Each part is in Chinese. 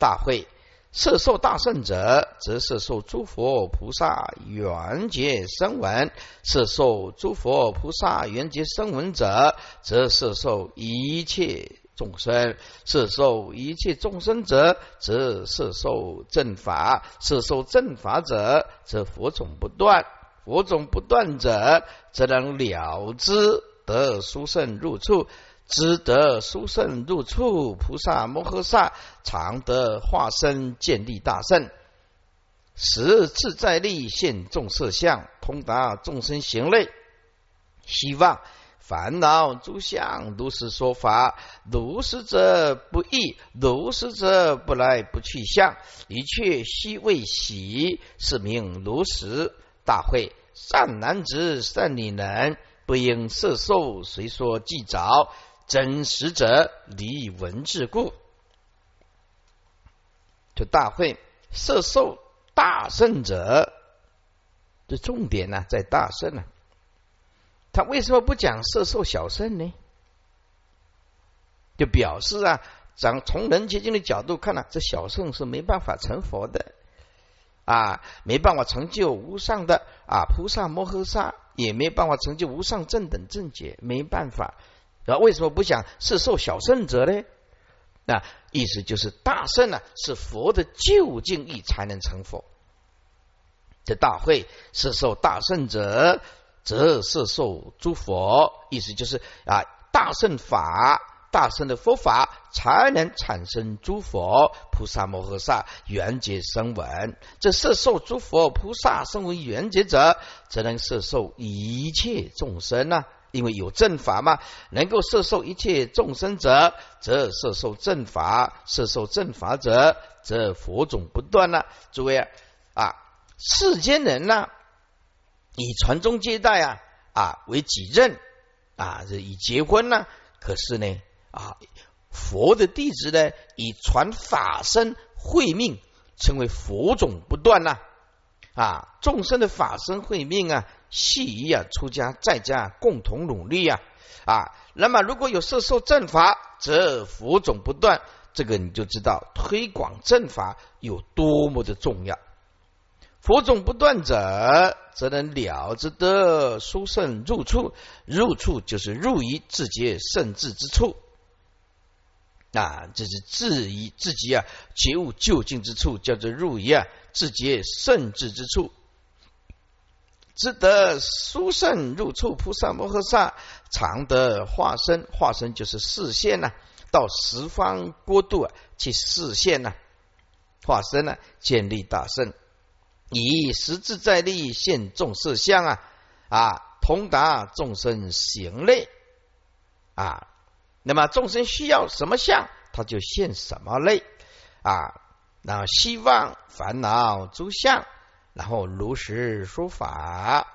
大会。摄受大圣者，则摄受诸佛菩萨缘觉声闻；摄受诸佛菩萨缘觉声闻者，则摄受一切众生；摄受一切众生者，则摄受正法；摄受正法者，则佛种不断；佛种不断者，则能了知得殊胜入处。知得殊胜入处，菩萨摩诃萨常得化身建立大圣，时自在力现众色相，通达众生行类。希望烦恼诸相如实说法，如实者不异，如实者不来不去相，一切悉未喜，是名如实大会。善男子善女人，不应色受，随说即着。真实者离文字故，就大会色受大圣者这重点呢，在大圣呢。他为什么不讲色受小圣呢？就表示啊，咱从人结经的角度看呢，这小圣是没办法成佛的啊，没办法成就无上的啊菩萨摩诃萨，也没办法成就无上正等正觉，没办法。那为什么不想是受小圣者呢？那意思就是大圣呢，是佛的究竟义才能成佛。这大会是受大圣者，则是受诸佛。意思就是啊，大圣法、大圣的佛法，才能产生诸佛菩萨摩诃萨缘觉声闻。这是受诸佛菩萨声闻缘觉者，则能摄受一切众生呢。因为有正法嘛，能够摄受一切众生者，则摄受正法；摄受正法者，则佛种不断了。诸位啊，世间人呢，以传宗接代啊啊为己任啊，这以结婚呢。可是呢啊，佛的弟子呢，以传法身慧命，称为佛种不断呐。啊，众生的法身慧命啊。系于啊，出家在家共同努力呀啊！那么如果有摄受正法，则佛种不断。这个你就知道推广正法有多么的重要。佛种不断者，则能了之得殊胜入处。入处就是入于自觉圣智之处啊，这是自以自己啊觉悟究竟之处，叫做入于啊自觉圣智之处。只得殊胜入处，菩萨摩诃萨常得化身，化身就是视线呐，到十方国度啊去视线呐，化身呢建立大圣，以实自在力现众色相啊啊，通达众生行类。啊，那么众生需要什么相，他就现什么类啊，那希望烦恼诸相。然后如实说法，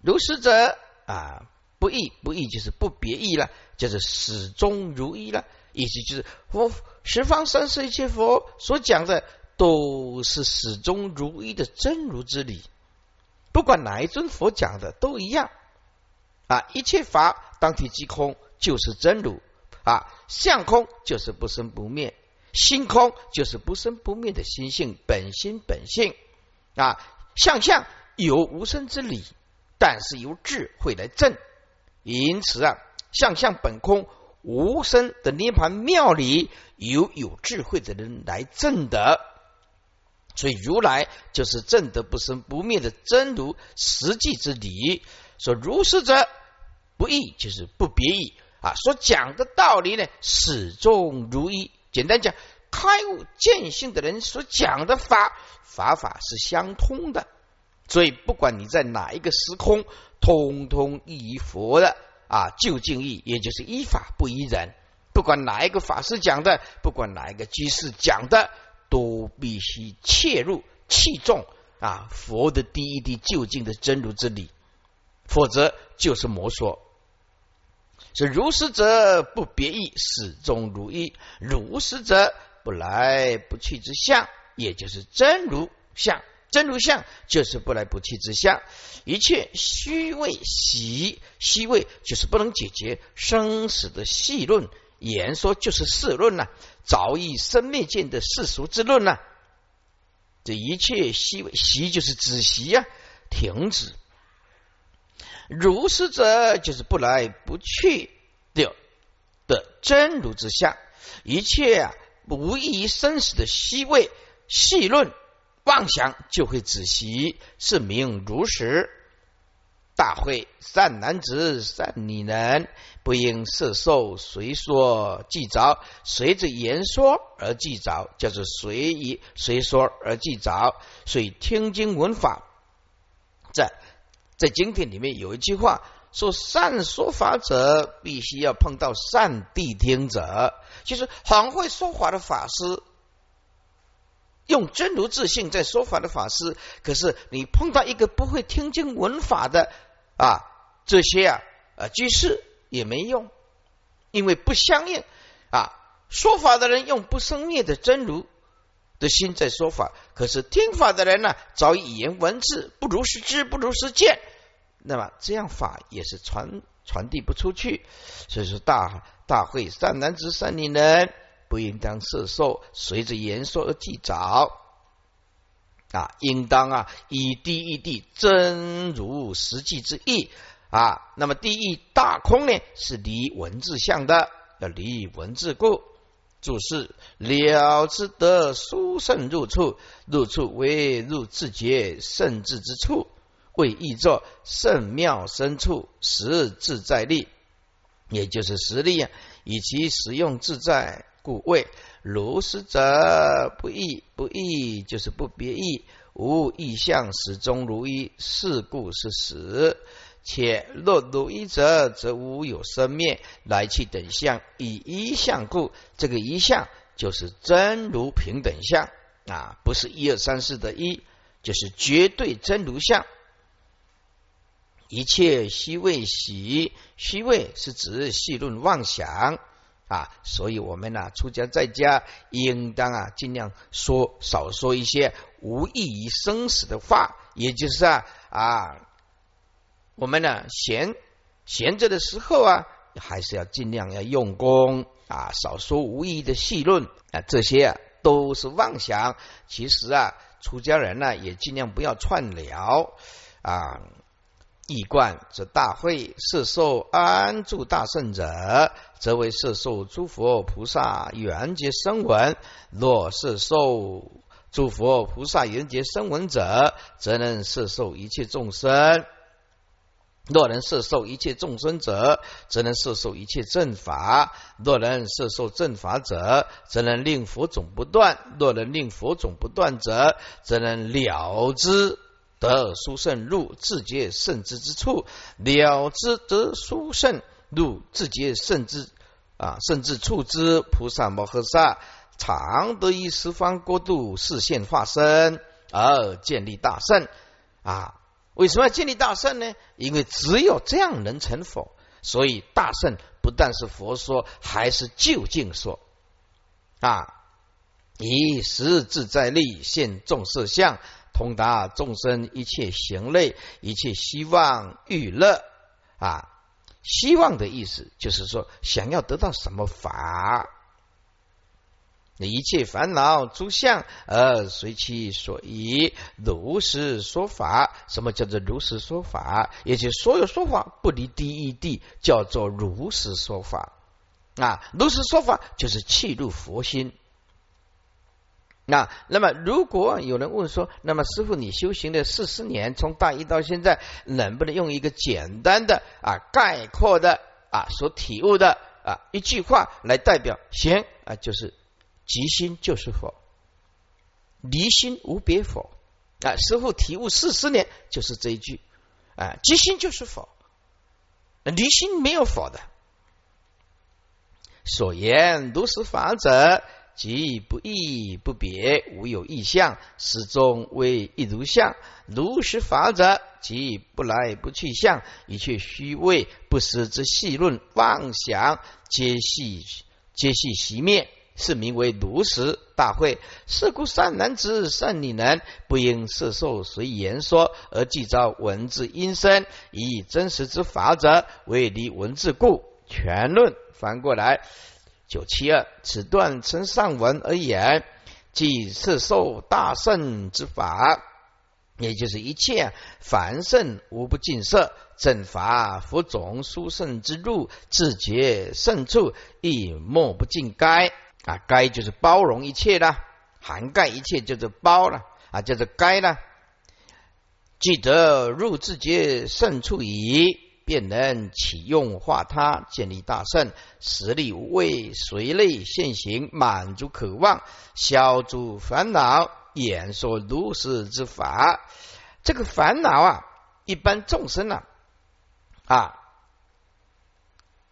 如实者啊，不异不异就是不别异了，就是始终如一了。意思就是佛十方三世一切佛所讲的都是始终如一的真如之理，不管哪一尊佛讲的都一样啊。一切法当体即空，就是真如啊，相空就是不生不灭。心空就是不生不灭的心性本心本性啊，相相有无生之理，但是由智慧来证。因此啊，相相本空无生的涅盘妙理，由有智慧的人来证得。所以如来就是证得不生不灭的真如实际之理。说如是者不异，就是不别异啊。所讲的道理呢，始终如一。简单讲，开悟见性的人所讲的法法法是相通的，所以不管你在哪一个时空，通通依佛的啊，究竟义，也就是依法不依人。不管哪一个法师讲的，不管哪一个居士讲的，都必须切入器重啊佛的第一滴究竟的真如之理，否则就是魔说。是如实者不别异，始终如一；如实者不来不去之相，也就是真如相。真如相就是不来不去之相。一切虚位喜虚位，就是不能解决生死的细论，言说就是世论呐，早已生灭见的世俗之论呐。这一切习习就是止习呀，停止。如是者，就是不来不去的的真如之相，一切啊，无异于生死的虚位细论妄想，就会止息，是名如实。大会善男子、善女人，不应色受随说即着，随着言说而即着，叫做随意随说而即着。所以听经闻法，在在经典里面有一句话说：善说法者，必须要碰到善谛听者，就是很会说法的法师，用真如自信在说法的法师。可是你碰到一个不会听经闻法的。啊，这些啊啊居士也没用，因为不相应啊。说法的人用不生灭的真如的心在说法，可是听法的人呢，早已言文字不如实知，不如实见，那么这样法也是传传递不出去。所以说，大大会善男子、善女人，不应当摄受，随着言说而记着。啊，应当啊，以第一地真如实际之意啊。那么第一大空呢，是离文字相的，要离文字故。注释了之得殊胜入处，入处为入自觉圣智之处，为意作圣妙深处实自在力，也就是实力啊，以其使用自在。故谓如实者不异，不异就是不别异，无异相，始终如一。是故是实。且若如一者，则无有生灭来去等相，以一相故，这个一相就是真如平等相啊，不是一二三四的一，就是绝对真如相。一切虚位喜，虚位是指细论妄想。啊，所以我们呢，出家在家应当啊，尽量说少说一些无益于生死的话，也就是啊啊，我们呢闲闲着的时候啊，还是要尽量要用功啊，少说无益的细论啊，这些啊都是妄想。其实啊，出家人呢也尽量不要串聊啊。易观则大会摄受安住大圣者，则为摄受诸佛菩萨缘觉声闻；若摄受诸佛菩萨缘觉声闻者，则能摄受一切众生；若能摄受一切众生者，则能摄受一切正法；若能摄受正法者，则能令佛种不断；若能令佛种不断者，则能了之。得殊胜入自觉圣之之处，了之得殊胜入自觉圣之啊，甚至处之菩萨摩诃萨，常得以十方国度视现化身而建立大圣啊！为什么要建立大圣呢？因为只有这样能成佛，所以大圣不但是佛说，还是究竟说啊！以十自在力现众色相。通达众生一切行类，一切希望欲乐啊！希望的意思就是说，想要得到什么法，一切烦恼诸相而随其所依，如实说法。什么叫做如实说法？也就所有说法不离第一地，叫做如实说法啊！如实说法就是契入佛心。那那么，如果有人问说，那么师傅，你修行的四十年，从大一到现在，能不能用一个简单的啊概括的啊所体悟的啊一句话来代表？行啊，就是即心就是佛，离心无别佛啊。师傅体悟四十年就是这一句啊，即心就是佛，离心没有佛的。所言如实法者。即不异不别，无有异相，始终为一如相。如实法者，即不来不去相，一切虚伪不实之细论妄想，皆系皆系熄灭，是名为如实大会。是故善男子、善女人，不应摄受随言说，而即招文字音声，以真实之法者为离文字故。全论翻过来。九七二，此段称上文而言，即是受大圣之法，也就是一切凡圣无不尽摄，正法佛种殊胜之路，自觉胜处，亦莫不尽该啊！该就是包容一切的，涵盖一切就是包了啊，就是该了。记得入自觉胜处矣。便能启用化他，建立大圣，实力无畏，随类现行，满足渴望，消除烦恼，演说如是之法。这个烦恼啊，一般众生啊，啊，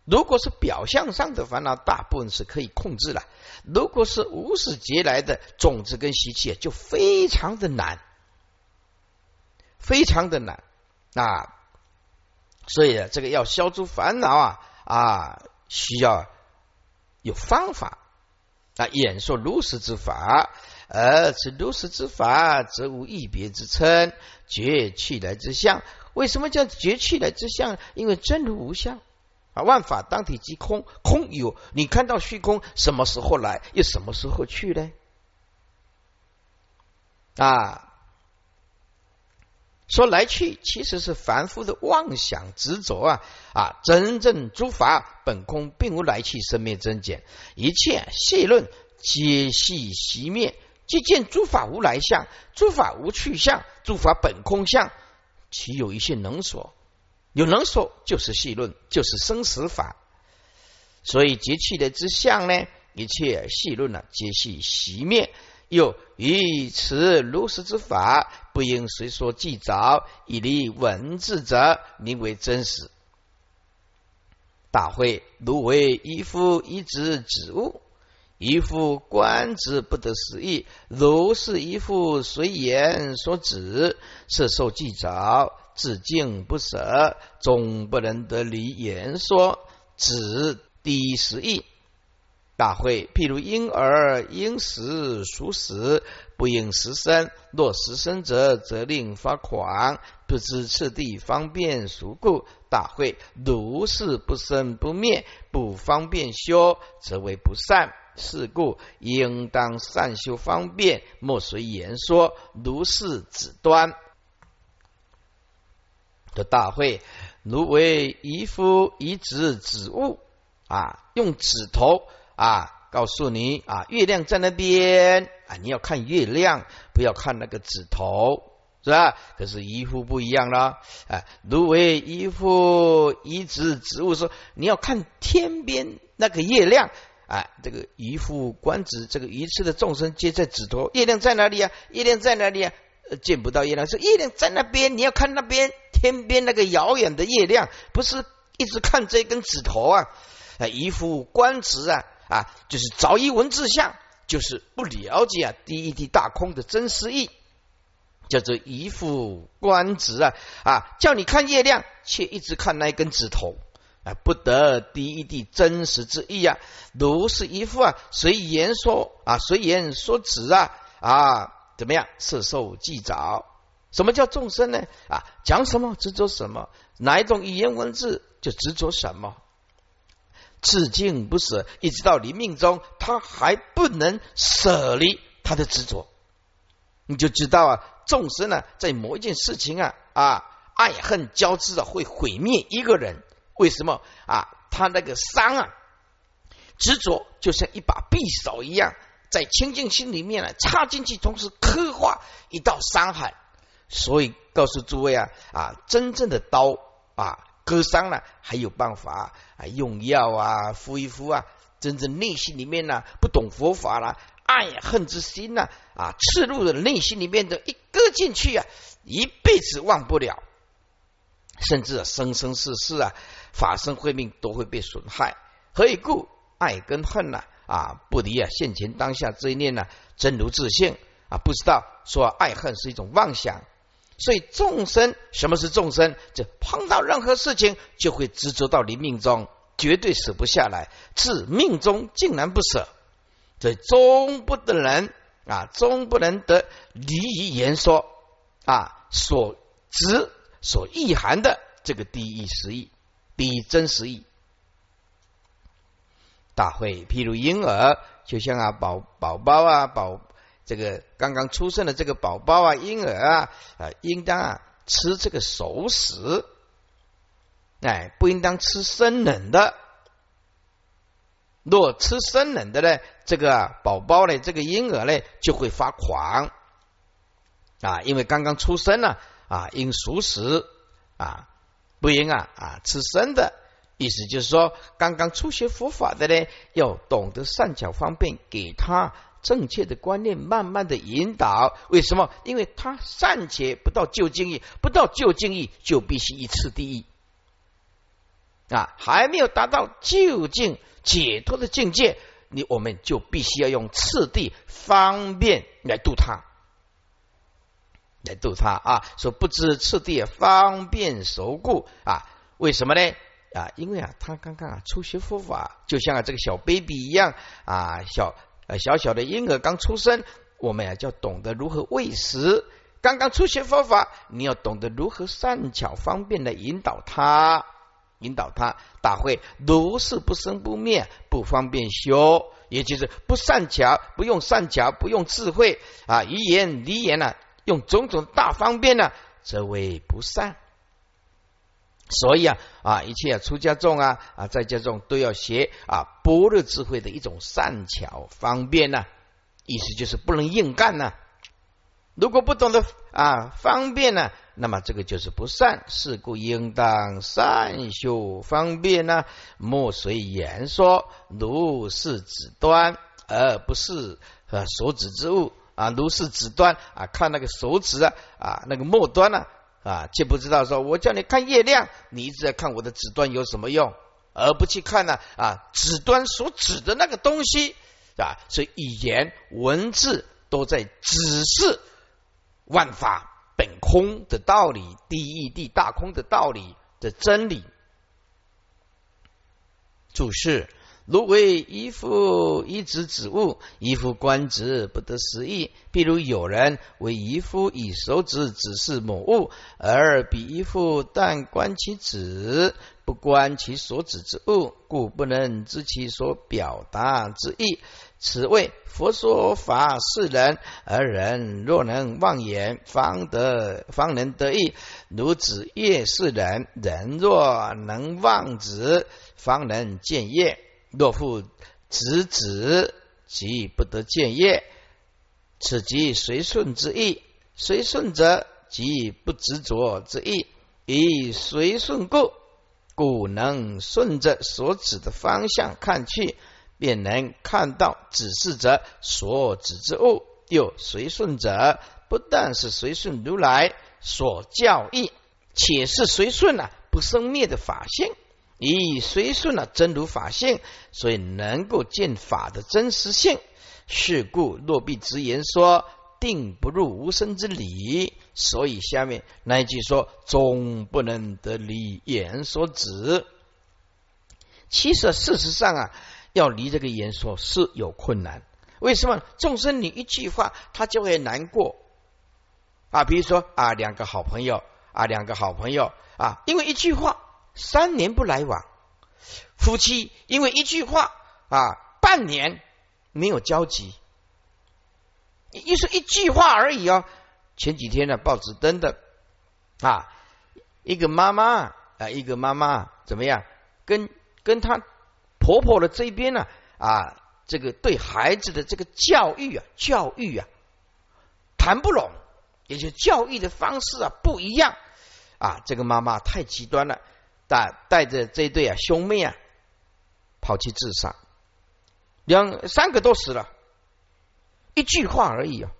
如果是表象上的烦恼，大部分是可以控制了；如果是无始劫来的种子跟习气，就非常的难，非常的难啊。所以啊这个要消除烦恼啊啊，需要有方法啊，演说如实之法，而此如实之法，则无一别之称，绝去来之相。为什么叫绝去来之相？因为真如无相啊，万法当体即空，空有你看到虚空，什么时候来，又什么时候去呢？啊。说来去其实是凡夫的妄想执着啊啊！真正诸法本空，并无来去生灭增减，一切细论皆系熄灭。即见诸法无来相，诸法无去相，诸法本空相，其有一些能所？有能说就是细论，就是生死法。所以节气的之相呢，一切细论呢，皆系熄灭。又以此如实之法，不应随说记着，以立文字者，名为真实。大会如为一夫一子子物，一夫观之不得实意，如是一夫随言所指，是受记着，至敬不舍，终不能得离言说，子第一。大会，譬如婴儿应时熟食，不应食生。若食生者，则令发狂，不知次第方便熟故。大会，如是不生不灭，不方便修，则为不善。是故应当善修方便，莫随言说。如是指端的大会，如为遗夫遗指指物啊，用指头。啊，告诉你啊，月亮在那边啊，你要看月亮，不要看那个指头，是吧？可是渔夫不一样了，啊，如为衣服移植植物说，你要看天边那个月亮啊，这个渔夫观指这个鱼翅的众生皆在指头，月亮在哪里啊？月亮在哪里啊？见不到月亮，说月亮在那边，你要看那边天边那个遥远的月亮，不是一直看这根指头啊？啊，一副官职啊。啊，就是早一文字相，就是不了解啊第一地大空的真实意，叫做一副官职啊啊，叫你看月亮，却一直看那一根指头啊，不得第一地真实之意啊，如是一副啊，随言说啊，随言说指啊啊，怎么样？色受记着，什么叫众生呢？啊，讲什么执着什么，哪一种语言文字就执着什么。至敬不舍，一直到临命中，他还不能舍离他的执着，你就知道啊，众生呢，在某一件事情啊啊，爱恨交织的会毁灭一个人。为什么啊？他那个伤啊，执着就像一把匕首一样，在清净心里面呢插进去，同时刻画一道伤害。所以告诉诸位啊啊，真正的刀啊。割伤了还有办法啊，用药啊，敷一敷啊。真正内心里面呢，不懂佛法了，爱恨之心呐，啊，刺入了内心里面的一割进去啊，一辈子忘不了，甚至生生世世啊，法身慧命都会被损害。何以故？爱跟恨呢，啊，不离啊，现前当下这一念呢，真如自性啊，不知道说爱恨是一种妄想。所以众生，什么是众生？就碰到任何事情，就会执着到临命中，绝对舍不下来。至命中竟然不舍，这终不得人啊，终不能得离于言说啊，所执所意含的这个第一实义，第一真实义大会，譬如婴儿，就像啊宝宝宝啊宝这个刚刚出生的这个宝宝啊婴儿啊啊，应当啊吃这个熟食，哎，不应当吃生冷的。若吃生冷的呢，这个宝宝呢，这个婴儿呢就会发狂啊，因为刚刚出生了啊，应熟食啊，不应啊啊吃生的。意思就是说，刚刚初学佛法的呢，要懂得善巧方便，给他正确的观念，慢慢的引导。为什么？因为他暂且不到究竟义，不到究竟义就必须一次第一啊，还没有达到究竟解脱的境界，你我们就必须要用次第方便来度他，来度他啊！说不知次第方便熟故啊？为什么呢？啊，因为啊，他刚刚啊初学佛法，就像啊这个小 baby 一样啊，小小小的婴儿刚出生，我们啊就要懂得如何喂食。刚刚初学佛法，你要懂得如何善巧方便的引导他，引导他。大会如是不生不灭，不方便修，也就是不善巧，不用善巧，不用智慧啊，语言离言呢，用种种大方便呢，则为不善。所以啊啊，一切出家众啊啊，在家众都要学啊般若智慧的一种善巧方便呢，意思就是不能硬干呢。如果不懂得啊方便呢，那么这个就是不善。是故应当善修方便呢，莫随言说如是指端，而不是呃手指之物啊，如是指端啊，看那个手指啊啊那个末端呢。啊却不知道说，我叫你看月亮，你一直在看我的指端有什么用，而不去看呢？啊，指端所指的那个东西啊，所以语言文字都在指示万法本空的道理，第一地大空的道理的真理。注释。如为一夫一子子物，一夫观之不得实意。譬如有人为一夫以手指指示某物，而彼一夫但观其指，不观其所指之物，故不能知其所表达之意。此谓佛说法是人，而人若能妄言，方得方能得意。如指夜是人，人若能妄指，方能见业。若复执子，即不得见业。此即随顺之意。随顺者，即不执着之意。以随顺故，故能顺着所指的方向看去，便能看到指示者所指之物。又随顺者，不但是随顺如来所教义，且是随顺了不生灭的法性。以随顺了真如法性，所以能够见法的真实性。是故若必直言说，定不入无生之理。所以下面那一句说，终不能得离言所指。其实事实上啊，要离这个言说是有困难。为什么？众生你一句话，他就会难过啊。比如说啊，两个好朋友啊，两个好朋友啊，因为一句话。三年不来往，夫妻因为一句话啊，半年没有交集，一说一句话而已哦。前几天呢，报纸登的啊，一个妈妈啊，一个妈妈怎么样？跟跟她婆婆的这边呢啊，这个对孩子的这个教育啊，教育啊，谈不拢，也就教育的方式啊不一样啊。这个妈妈太极端了。带带着这对啊兄妹啊，跑去自杀，两三个都死了，一句话而已啊，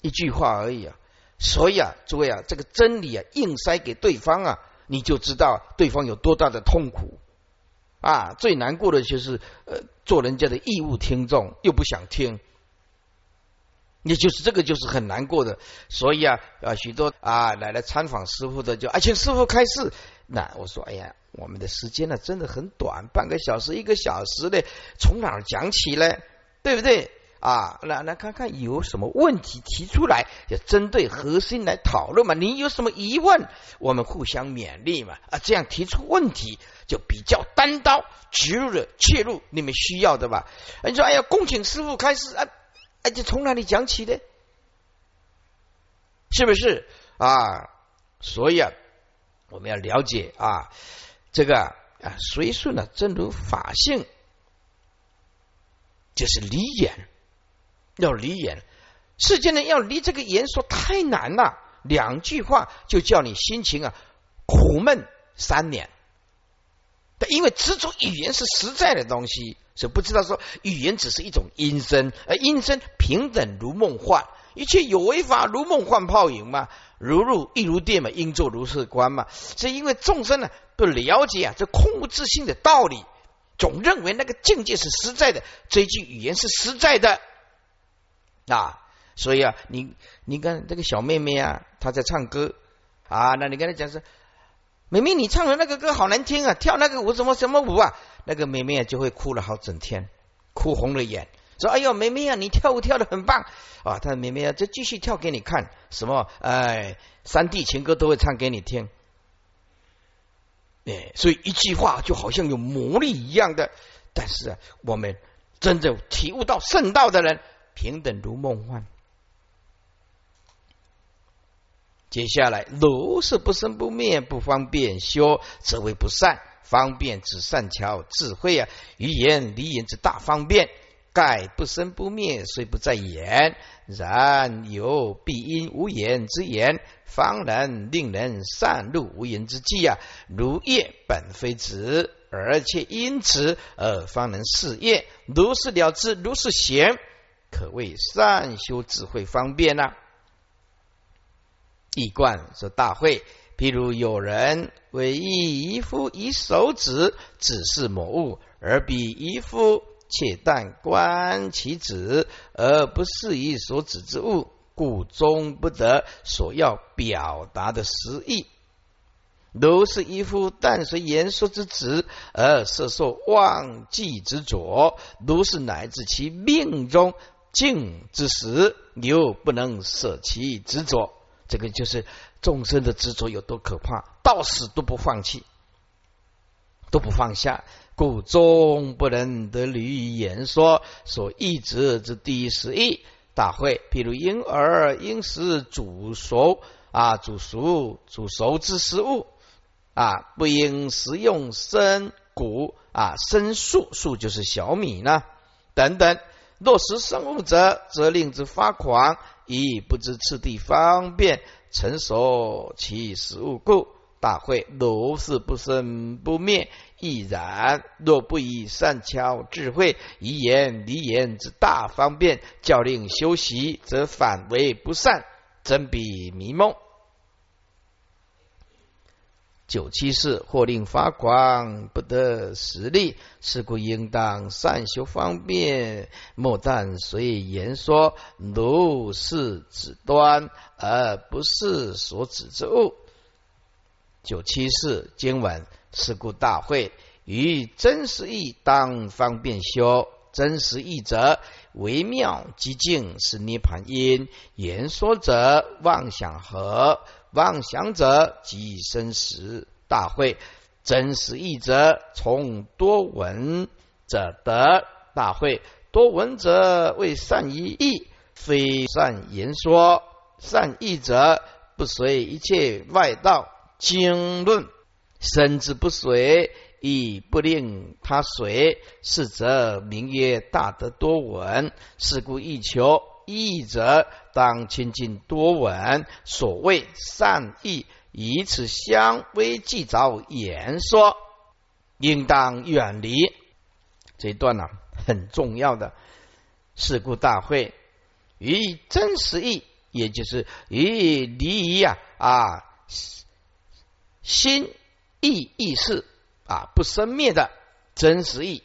一句话而已啊，所以啊，诸位啊，这个真理啊，硬塞给对方啊，你就知道对方有多大的痛苦啊。最难过的就是呃，做人家的义务听众又不想听。也就是这个，就是很难过的，所以啊啊，许多啊来来参访师傅的，就啊请师傅开示。那我说，哎呀，我们的时间呢真的很短，半个小时、一个小时的，从哪儿讲起呢？对不对？啊，来来看看有什么问题提出来，要针对核心来讨论嘛。你有什么疑问，我们互相勉励嘛。啊，这样提出问题就比较单刀直入的切入你们需要的吧。你说，哎呀，恭请师傅开始啊，哎，就从哪里讲起的？是不是啊？所以啊，我们要了解啊，这个啊，随顺呢，正如法性，就是离眼。要离言，世间人要离这个言说太难了，两句话就叫你心情啊苦闷三年。但因为执着语言是实在的东西，所以不知道说语言只是一种阴身，而阴身平等如梦幻，一切有为法如梦幻泡影嘛，如入亦如电嘛，应作如是观嘛。是因为众生呢不了解啊这空无自性的道理，总认为那个境界是实在的，这一句语言是实在的。啊，所以啊，你你看这个小妹妹啊，她在唱歌啊，那你跟她讲说，妹妹你唱的那个歌好难听啊，跳那个舞什么什么舞啊，那个妹妹就会哭了好整天，哭红了眼，说哎呦妹妹啊，你跳舞跳的很棒啊，他说妹妹啊，就继续跳给你看，什么哎，三地情歌都会唱给你听，哎，所以一句话就好像有魔力一样的，但是啊，我们真正体悟到圣道的人。平等如梦幻。接下来，如是不生不灭，不方便修，则为不善；方便之善巧智慧啊，语言离言之大方便。盖不生不灭，虽不在言，然有必因无言之言，方能令人善入无言之际啊。如业本非子，而且因此而方能事业。如是了之，如是贤。可谓善修智慧方便呐。一贯说大会，譬如有人为一一夫以手指指示某物，而彼一夫且但观其指，而不适于所指之物，故终不得所要表达的实意。如是一夫但随言说之旨，而色受忘记之着，如是乃至其命中。静之时，又不能舍其执着，这个就是众生的执着有多可怕，到死都不放弃，都不放下，故终不能得履言说所译之之第十一大会。譬如婴儿应食煮熟啊，煮熟煮熟之食物啊，不应食用生谷啊，生粟粟就是小米呢，等等。若食生物者，则令之发狂，以不知次第方便成熟其食物故。大会如是不生不灭，亦然。若不以善巧智慧，以言离言之大方便，教令修习，则反为不善，真比迷梦。九七四或令发狂，不得实力，是故应当善修方便，莫但随言说，如是指端，而不是所指之物。九七四经文，是故大会于真实义当方便修，真实义者微妙极静，是涅盘因；言说者妄想和。妄想者即生死大会，真实义者从多闻者得大会，多闻者为善于义，非善言说。善义者不随一切外道经论，身之不随，亦不令他随，是则名曰大德多闻。是故欲求。义者当亲近多闻，所谓善意，以此相微计着言说，应当远离。这一段呢，很重要的事故大会与真实义，也就是与离呀啊心意意识啊不生灭的真实意，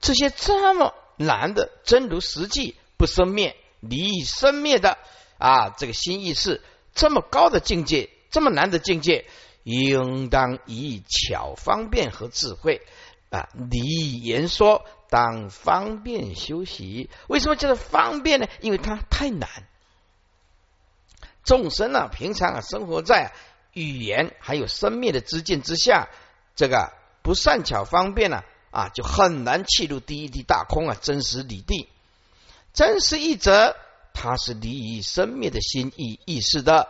这些这么难的真如实际。不生灭，离生灭的啊，这个心意识这么高的境界，这么难的境界，应当以巧方便和智慧啊，离言说当方便修习。为什么叫做方便呢？因为它太难。众生啊，平常啊，生活在语言还有生灭的知见之下，这个不善巧方便呢，啊，就很难契入第一地大空啊，真实理地。真实一则，它是离于生灭的心意意识的，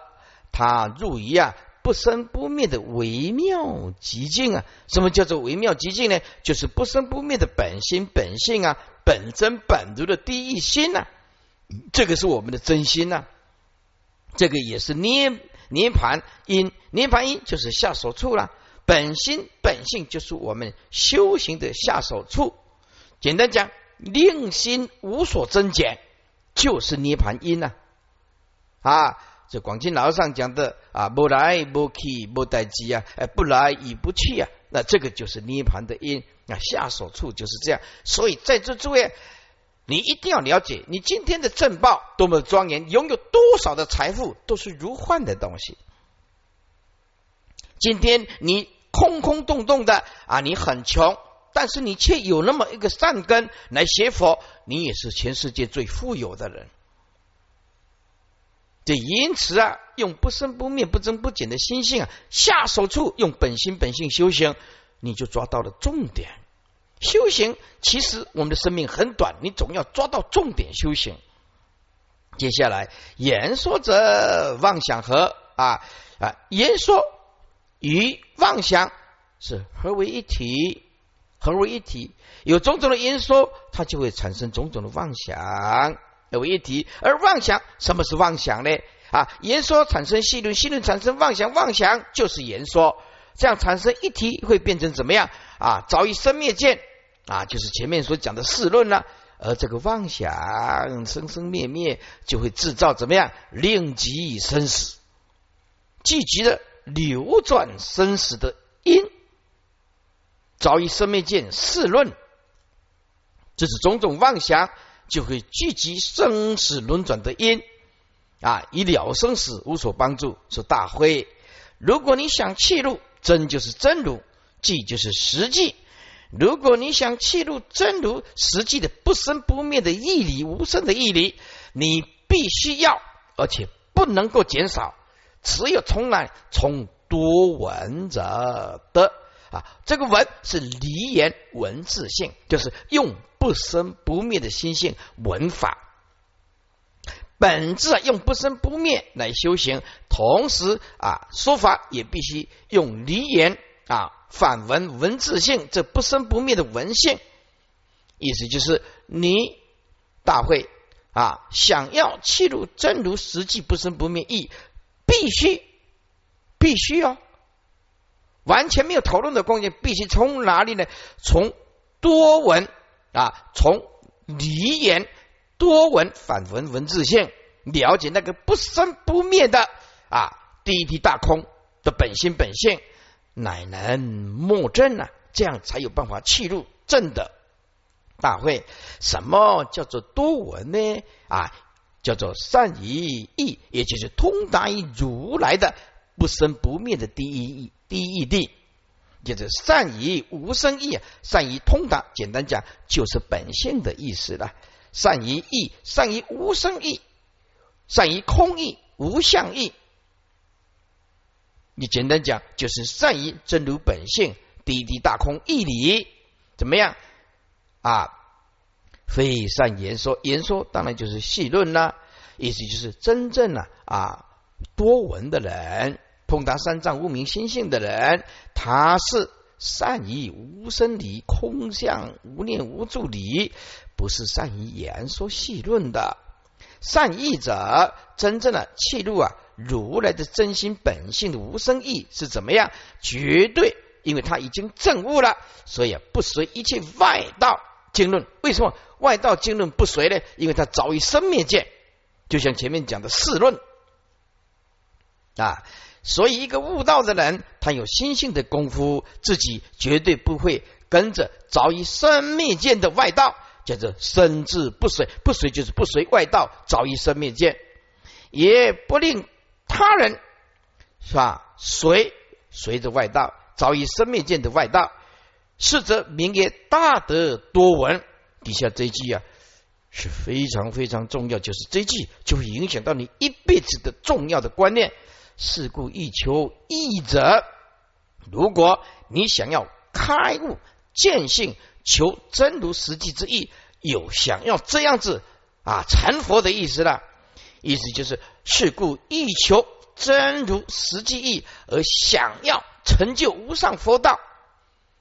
它入于啊。不生不灭的微妙极境啊！什么叫做微妙极境呢？就是不生不灭的本心本性啊，本真本如的第一心呐。这个是我们的真心呐。这个也是涅涅盘因，涅盘因就是下手处了。本心本性就是我们修行的下手处。简单讲，令心无所增减，就是涅盘因呐啊。这广清老上讲的啊，不来不去不待机啊，哎，不来已不去啊，那这个就是涅盘的因啊，下手处就是这样。所以在座诸位，你一定要了解，你今天的正报多么庄严，拥有多少的财富都是如幻的东西。今天你空空洞洞的啊，你很穷，但是你却有那么一个善根来学佛，你也是全世界最富有的人。这因此啊，用不生不灭、不增不减的心性啊，下手处用本心本性修行，你就抓到了重点。修行其实我们的生命很短，你总要抓到重点修行。接下来言说者妄想和啊啊，言说与妄想是合为一体，合为一体。有种种的言说，它就会产生种种的妄想。有一体，而妄想，什么是妄想呢？啊，言说产生细论，细论产生妄想，妄想就是言说，这样产生一体会变成怎么样？啊，早已生灭见啊，就是前面所讲的四论了。而这个妄想生生灭灭，就会制造怎么样？令极生死，聚集的流转生死的因，早已生灭见四论，这是种种妄想。就会聚集生死轮转的因啊，以了生死无所帮助。说大会，如果你想弃入真，就是真如；即就是实际。如果你想弃入真如实际的不生不灭的义理无生的义理，你必须要，而且不能够减少。只有从来从多闻者的啊，这个文是离言文字性，就是用。不生不灭的心性文法本质啊，用不生不灭来修行，同时啊，说法也必须用离言啊，反文文字性，这不生不灭的文性，意思就是你大会啊，想要切入真如实际不生不灭意，必须必须哦，完全没有讨论的空间，必须从哪里呢？从多闻。啊，从离言多闻反文文字性了解那个不生不灭的啊第一地大空的本心本性，乃能莫正啊，这样才有办法契入正的大会。什么叫做多闻呢？啊，叫做善于意，也就是通达于如来的不生不灭的第一义第一义地。就是善于无生意，善于通达。简单讲，就是本性的意思了。善于意，善于无生意，善于空意、无相意。你简单讲，就是善于真如本性，滴滴大空义理，怎么样啊？非善言说，言说当然就是细论啦。意思就是真正的啊多闻的人。通达三藏无名心性的人，他是善于无生理、空相、无念、无助理，不是善于言说细论的。善意者，真正的契入啊，如来的真心本性的无生意是怎么样？绝对，因为他已经证悟了，所以，不随一切外道经论。为什么外道经论不随呢？因为他早已生灭见，就像前面讲的四论啊。所以，一个悟道的人，他有心性的功夫，自己绝对不会跟着早已生灭见的外道，叫做生智不随，不随就是不随外道早已生灭见，也不令他人是吧？随随着外道早已生灭见的外道，是则名曰大德多闻，底下这一句啊是非常非常重要，就是这一句就会影响到你一辈子的重要的观念。是故欲求义者，如果你想要开悟见性，求真如实际之意，有想要这样子啊成佛的意思了。意思就是是故欲求真如实际意，而想要成就无上佛道，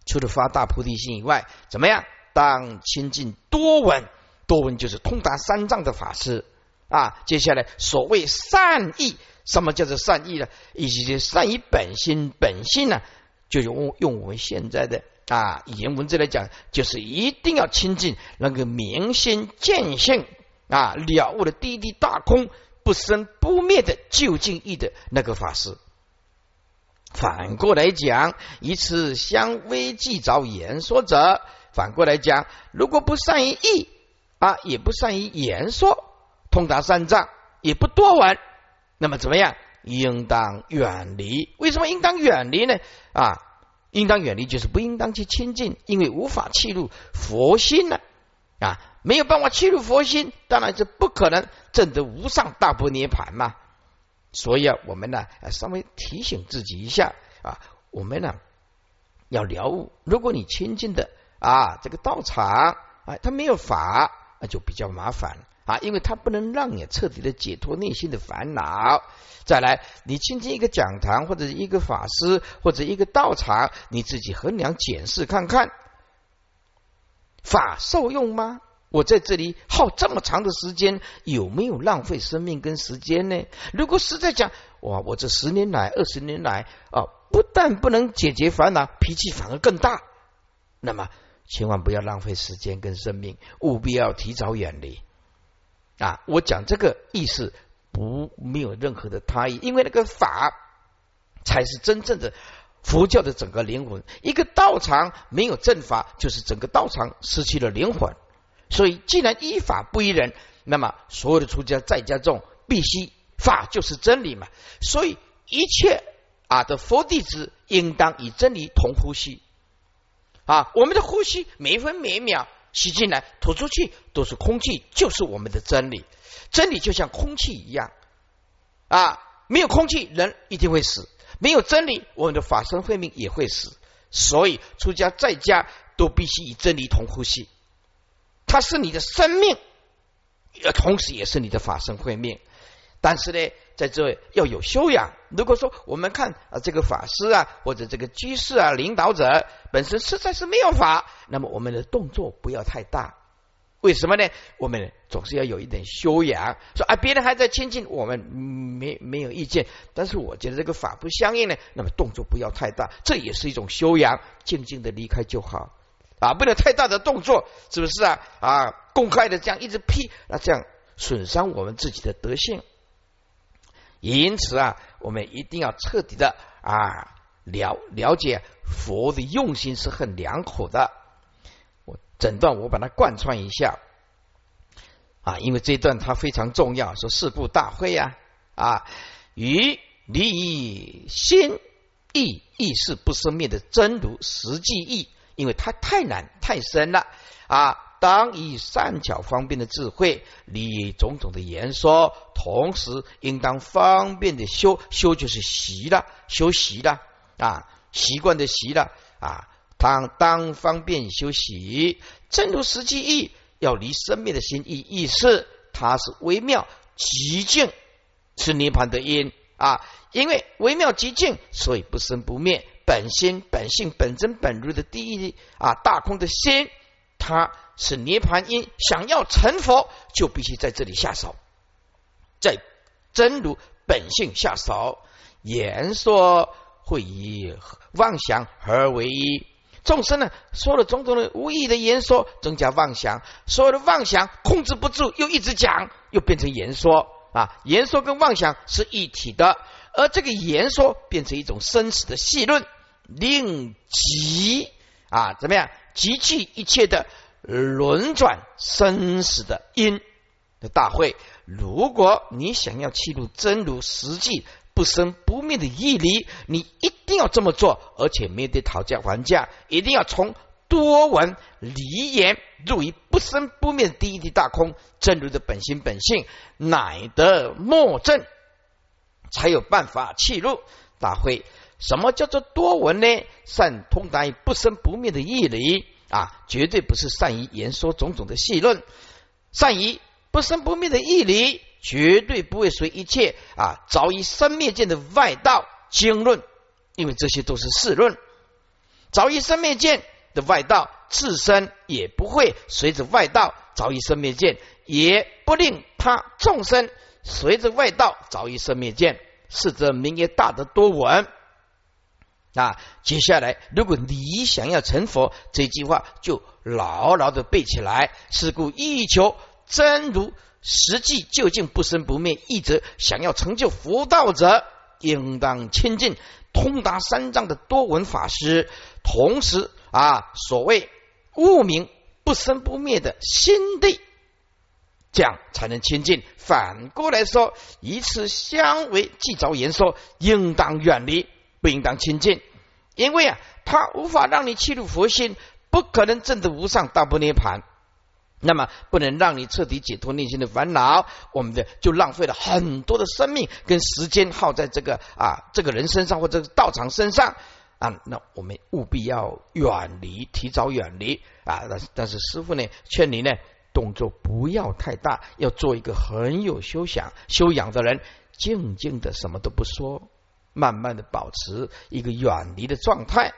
除了发大菩提心以外，怎么样？当亲近多闻，多闻就是通达三藏的法师啊。接下来所谓善意。什么叫做善意呢？以及善于本心，本心呢，就用用我们现在的啊语言文字来讲，就是一定要亲近那个明心见性啊了悟的滴滴大空不生不灭的究竟义的那个法师。反过来讲，以此相微计着言说者，反过来讲，如果不善于义啊，也不善于言说，通达三藏，也不多闻。那么怎么样？应当远离。为什么应当远离呢？啊，应当远离就是不应当去亲近，因为无法契入佛心呢。啊，没有办法契入佛心，当然是不可能证得无上大波涅盘嘛。所以啊，我们呢，稍微提醒自己一下啊，我们呢要了悟。如果你亲近的啊这个道场啊，它没有法，那就比较麻烦。啊，因为他不能让你彻底的解脱内心的烦恼。再来，你亲近一个讲堂或者一个法师或者一个道场，你自己衡量检视看看，法受用吗？我在这里耗这么长的时间，有没有浪费生命跟时间呢？如果实在讲，哇，我这十年来、二十年来啊，不但不能解决烦恼，脾气反而更大，那么千万不要浪费时间跟生命，务必要提早远离。啊，我讲这个意思不没有任何的他意，因为那个法才是真正的佛教的整个灵魂。一个道场没有正法，就是整个道场失去了灵魂。所以，既然依法不依人，那么所有的出家在家众必须法就是真理嘛。所以，一切啊的佛弟子应当以真理同呼吸。啊，我们的呼吸每分每秒。吸进来，吐出去，都是空气，就是我们的真理。真理就像空气一样啊，没有空气，人一定会死；没有真理，我们的法身慧命也会死。所以，出家在家都必须以真理同呼吸。它是你的生命，同时也是你的法身慧命。但是呢？在这要有修养。如果说我们看啊，这个法师啊，或者这个居士啊，领导者本身实在是没有法，那么我们的动作不要太大。为什么呢？我们总是要有一点修养。说啊，别人还在亲近，我们没没有意见。但是我觉得这个法不相应呢，那么动作不要太大，这也是一种修养。静静的离开就好啊，不能太大的动作，是不是啊？啊，公开的这样一直批，那这样损伤我们自己的德性。因此啊，我们一定要彻底的啊了了解佛的用心是很良苦的。我整段我把它贯穿一下啊，因为这段它非常重要。说四部大会呀啊，与离心意意识不生灭的真如实际意，因为它太难太深了啊。当以善巧方便的智慧，理种种的言说，同时应当方便的修修，就是习了，修习了啊，习惯的习了啊。当当方便修习，正如实际意，要离生灭的心意意识，它是微妙极静，是涅盘的因啊。因为微妙极静，所以不生不灭，本心本性本真本如的第一啊大空的心。它是涅盘因，想要成佛，就必须在这里下手，在真如本性下手。言说会以妄想合而为一，众生呢说了种种的无意的言说，增加妄想，所有的妄想控制不住，又一直讲，又变成言说啊。言说跟妄想是一体的，而这个言说变成一种生死的细论，令极啊怎么样？集聚一切的轮转生死的因的大会，如果你想要记录真如实际不生不灭的义理，你一定要这么做，而且面对讨价还价，一定要从多闻离言，入于不生不灭的第一地大空，正如的本心本性，乃得莫正，才有办法契入大会。什么叫做多闻呢？善通达于不生不灭的义理啊，绝对不是善于言说种种的细论，善于不生不灭的义理，绝对不会随一切啊着于生灭见的外道经论，因为这些都是世论，着于生灭见。的外道自身也不会随着外道早已生灭见，也不令他众生随着外道早已生灭见，是则名曰大德多闻。啊，接下来如果你想要成佛，这句话就牢牢的背起来。是故欲求真如实际究竟不生不灭，一则想要成就佛道者，应当亲近通达三藏的多闻法师，同时。啊，所谓悟明不生不灭的心地，这样才能亲近。反过来说，以此相为既着言说，应当远离，不应当亲近。因为啊，他无法让你契入佛心，不可能证得无上大不涅盘。那么，不能让你彻底解脱内心的烦恼，我们的就浪费了很多的生命跟时间耗在这个啊这个人身上或者道场身上。啊，那我们务必要远离，提早远离啊！但是，但是师傅呢，劝你呢，动作不要太大，要做一个很有修养、修养的人，静静的什么都不说，慢慢的保持一个远离的状态。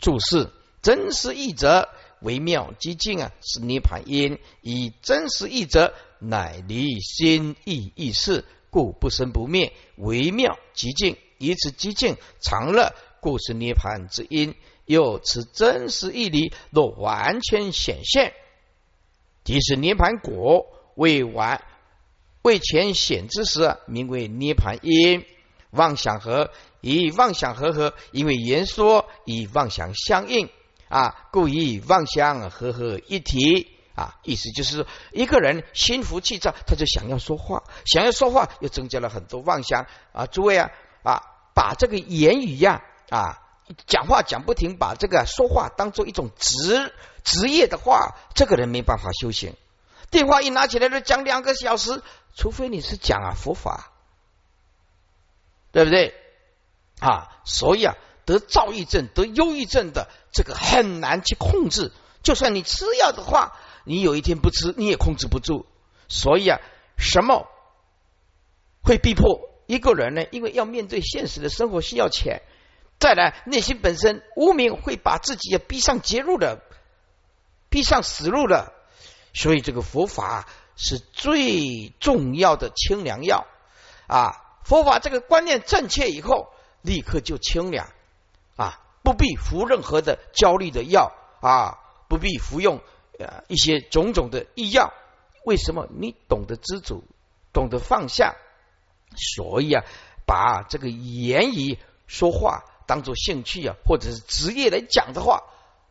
注释：真实义者，微妙极静啊，是涅盘因；以真实义者，乃离心意意识，故不生不灭，微妙极静，以此极静常乐。故是涅盘之因，又此真实义理若完全显现，即是涅盘果未完未全显之时，名为涅盘因。妄想和以妄想和合，因为言说以妄想相应啊，故以妄想和合一体啊。意思就是一个人心浮气躁，他就想要说话，想要说话又增加了很多妄想啊。诸位啊啊，把这个言语呀。啊，讲话讲不停，把这个说话当做一种职职业的话，这个人没办法修行。电话一拿起来就讲两个小时，除非你是讲啊佛法，对不对？啊，所以啊，得躁郁症、得忧郁症的这个很难去控制。就算你吃药的话，你有一天不吃，你也控制不住。所以啊，什么会逼迫一个人呢？因为要面对现实的生活，需要钱。再来，内心本身无名会把自己也逼上绝路的，逼上死路了。所以这个佛法是最重要的清凉药啊！佛法这个观念正确以后，立刻就清凉啊！不必服任何的焦虑的药啊，不必服用呃一些种种的医药。为什么？你懂得知足，懂得放下，所以啊，把这个言语说话。当做兴趣啊，或者是职业来讲的话，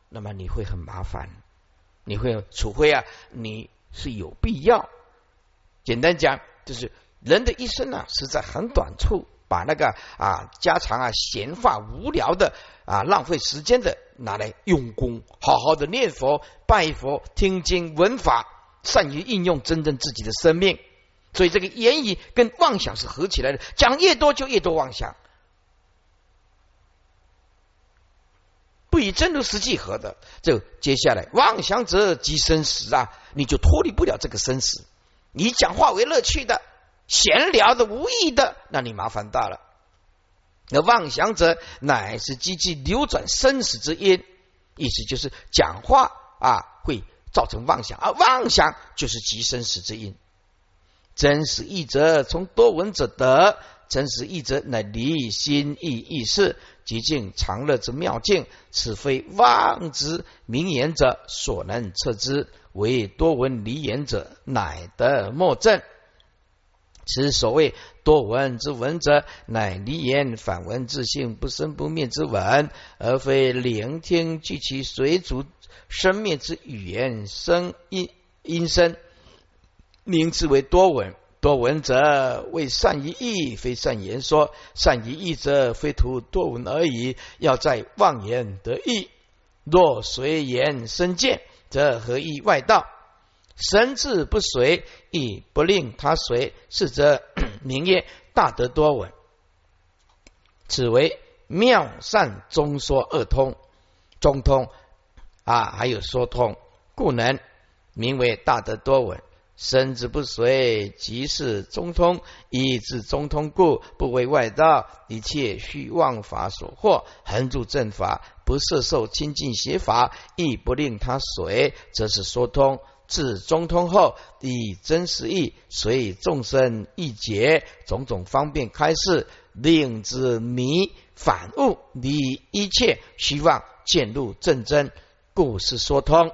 那么你会很麻烦，你会除非啊，你是有必要。简单讲，就是人的一生啊，是在很短处，把那个啊家常啊闲话无聊的啊浪费时间的拿来用功，好好的念佛、拜佛、听经、闻法，善于应用真正自己的生命。所以这个言语跟妄想是合起来的，讲越多就越多妄想。不以真如实际合的，就接下来妄想者即生死啊，你就脱离不了这个生死。你讲话为乐趣的、闲聊的、无意的，那你麻烦大了。那妄想者乃是积极流转生死之因，意思就是讲话啊会造成妄想，而妄想就是即生死之因。真实义者从多闻者得，真实义者乃离心意意识。极尽常乐之妙境，此非妄之明言者所能测之，为多闻离言者乃得莫正。此所谓多闻之闻者，乃离言反闻自性不生不灭之闻，而非聆听具其随主生灭之语言声音音声，名之为多闻。多闻者为善于义，非善言说；善于义者非图多闻而已。要在妄言得义，若随言生见，则何以外道？神智不随，亦不令他随，是则名曰大德多闻。此为妙善中说二通，中通啊，还有说通，故能名为大德多闻。身之不随，即是中通；以至中通故，不为外道。一切虚妄法所惑，恒住正法，不摄受清净邪法，亦不令他随，则是说通。至中通后，以真实义随众生一劫，种种方便开示，令之迷反悟，离一切虚妄，渐入正真，故是说通。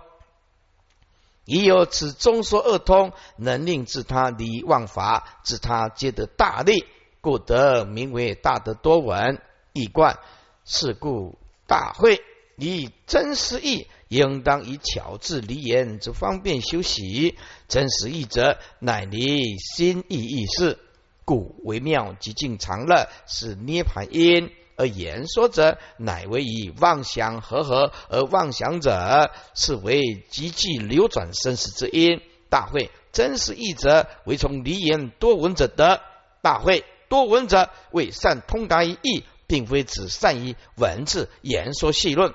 已有此中说二通，能令自他离妄法，自他皆得大利，故得名为大德多闻易观。是故大会以真实义，应当以巧智离言之方便修习。真实义者，乃离心意意识，故为妙极尽常乐，是涅盘因。而言说者，乃为以妄想合合，而妄想者是为积聚流转生死之因。大会真实义者，为从离言多闻者得。大会多闻者为善通达于义，并非只善于文字言说细论。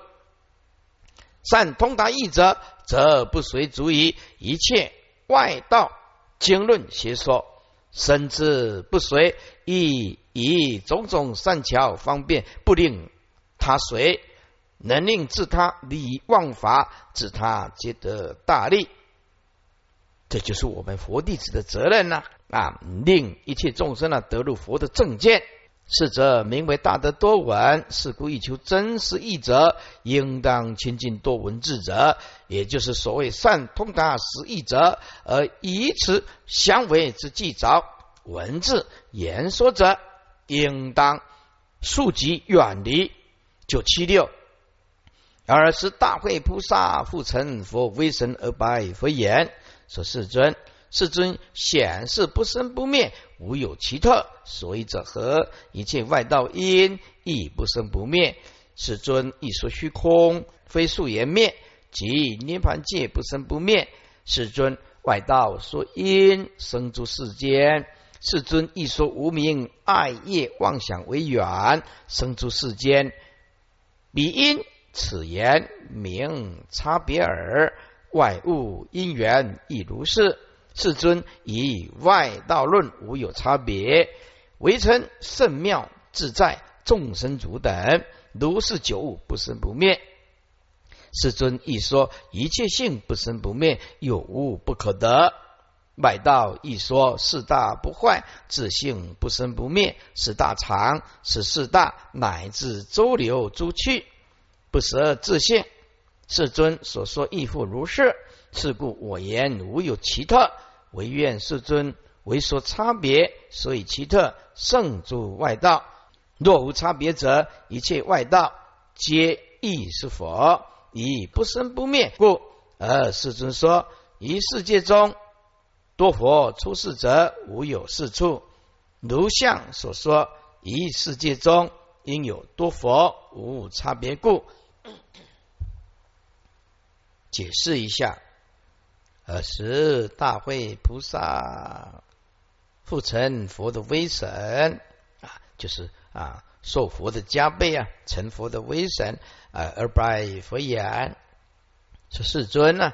善通达义者，则不随足以一切外道经论邪说，甚至不随亦。以种种善巧方便，不令他随，能令自他离妄法，自他皆得大利。这就是我们佛弟子的责任呐！啊，令一切众生啊得入佛的正见，是则名为大德多闻。是故欲求真实义者，应当亲近多闻智者，也就是所谓善通达实义者，而以此相为之记着文字言说者。应当速疾远离九七六，而是大会菩萨复成佛威神而拜佛言：说世尊，世尊显示不生不灭，无有奇特，所以者何？一切外道因亦不生不灭。世尊亦说虚空非素言灭，即涅盘界不生不灭。世尊外道说因生诸世间。世尊亦说无名爱业妄想为缘生诸世间，彼因此言名差别耳。外物因缘亦如是。世尊以外道论无有差别，唯称圣妙自在众生主等如是九物不生不灭。世尊亦说一切性不生不灭，有物不可得。外道一说四大不坏，自性不生不灭，是大常，是四大乃至周流诸趣，不舍自性。世尊所说亦复如是。是故我言无有奇特，唯愿世尊为说差别，所以奇特胜诸外道。若无差别者，一切外道皆亦是佛，以不生不灭故。而世尊说一世界中。多佛出世者无有是处，如相所说，一世界中应有多佛，无差别故。解释一下，尔时大会菩萨复成佛的威神啊，就是啊受佛的加倍啊，成佛的威神啊，而拜佛言：是世尊呢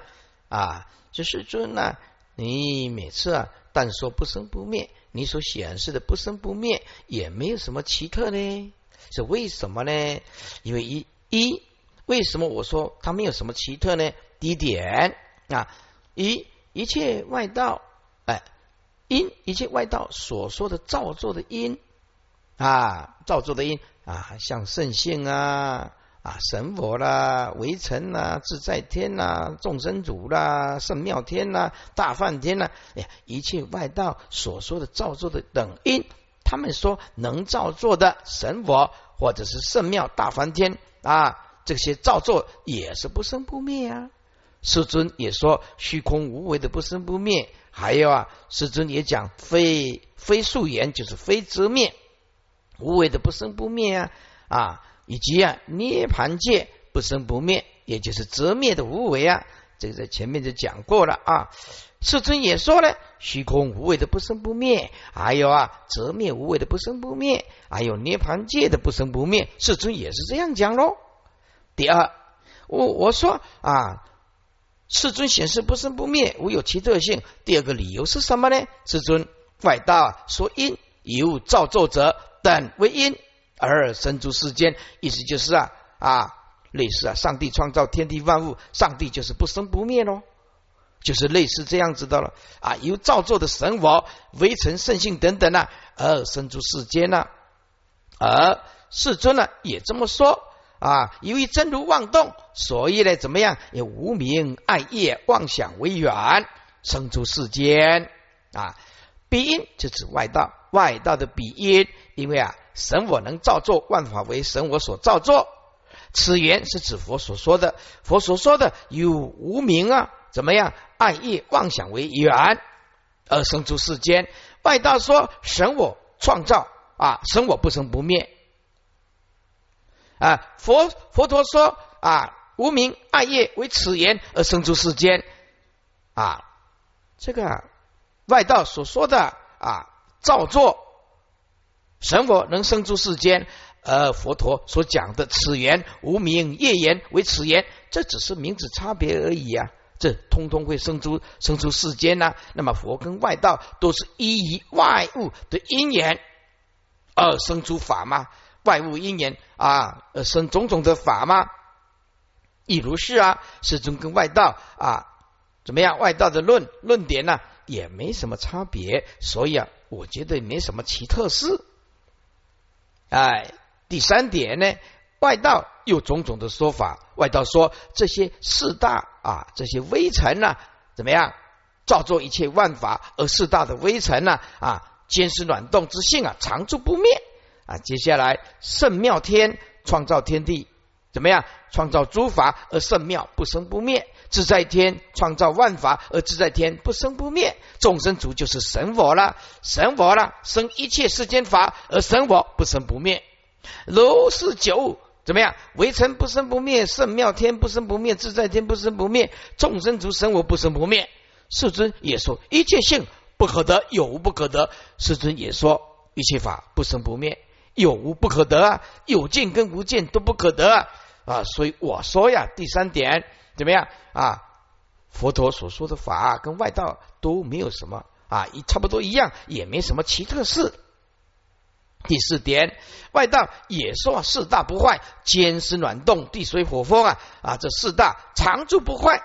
啊，这世尊呢。你每次啊，但说不生不灭，你所显示的不生不灭也没有什么奇特呢？是为什么呢？因为一一为什么我说它没有什么奇特呢？第一点啊，一一切外道哎，因一切外道所说的造作的因啊，造作的因啊，像圣性啊。啊，神佛啦，围城啦，自在天啦，众生主啦，圣妙天啦，大梵天啦，哎呀，一切外道所说的造作的等因，他们说能造作的神佛或者是圣妙大梵天啊，这些造作也是不生不灭啊。世尊也说虚空无为的不生不灭，还有啊，世尊也讲非非素言就是非则灭，无为的不生不灭啊啊。以及啊，涅盘界不生不灭也就是则灭的无为啊。这个在前面就讲过了啊。世尊也说了，虚空无为的不生不灭，还有啊则灭无为的不生不灭，还有涅盘界的不生不灭。世尊也是这样讲喽。第二，我我说啊，世尊显示不生不灭，无有其特性。第二个理由是什么呢？世尊外道说因由造作者等为因而生诸世间，意思就是啊啊类似啊，上帝创造天地万物，上帝就是不生不灭喽。就是类似这样子的了啊，由造作的神我、微尘、圣性等等呢，而生出世间呢。而世尊呢也这么说啊，由于真如妄动，所以呢怎么样？以无名爱业妄想为缘，生出世间啊。彼因就指外道，外道的彼因，因为啊神我能造作，万法为神我所造作。此缘是指佛所说的，佛所说的有无名啊。怎么样？爱业妄想为缘而生出世间。外道说神我创造啊，神我不生不灭啊。佛佛陀说啊，无名爱业为此言而生出世间啊。这个啊外道所说的啊，造作神我能生出世间，而佛陀所讲的此言无名业言为此言，这只是名字差别而已啊。这通通会生出生出世间呢？那么佛跟外道都是依于外物的因缘而生出法吗？外物因缘啊，而生种种的法吗？亦如是啊，始终跟外道啊怎么样？外道的论论点呢，也没什么差别。所以啊，我觉得没什么奇特事。哎，第三点呢？外道有种种的说法，外道说这些四大啊，这些微尘呢，怎么样造作一切万法？而四大的微尘呢，啊，坚实暖动之性啊，常住不灭啊。接下来圣妙天创造天地，怎么样创造诸法而圣妙不生不灭？自在天创造万法而自在天不生不灭？众生主就是神佛了，神佛了生一切世间法而神佛不生不灭，如是九。怎么样？围城不生不灭，圣妙天不生不灭，自在天不生不灭，众生主神我不生不灭。世尊也说一切性不可得，有无不可得。世尊也说一切法不生不灭，有无不可得，有见跟无见都不可得啊。所以我说呀，第三点怎么样啊？佛陀所说的法跟外道都没有什么啊，一差不多一样，也没什么奇特事。第四点，外道也说四大不坏，坚实暖动，地水火风啊啊，这四大常住不坏，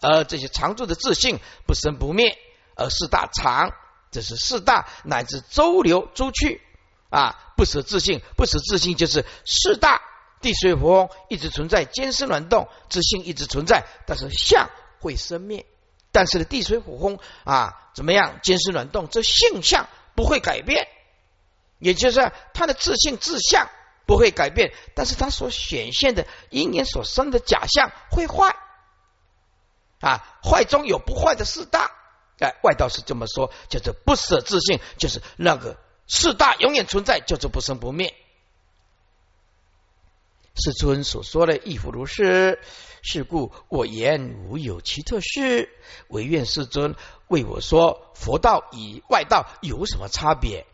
而这些常住的自信不生不灭，而四大常，这是四大乃至周流周去啊，不舍自信，不舍自信就是四大地水火风一直存在，坚实暖动，自信一直存在，但是相会生灭，但是呢，地水火风啊怎么样，坚实暖动，这性相不会改变。也就是他的自信自相不会改变，但是他所显现的因缘所生的假象会坏。啊，坏中有不坏的四大，哎，外道是这么说，叫做不舍自信，就是那个四大永远存在，叫做不生不灭。世尊所说的亦复如是，是故我言无有其特事，唯愿世尊为我说佛道与外道有什么差别？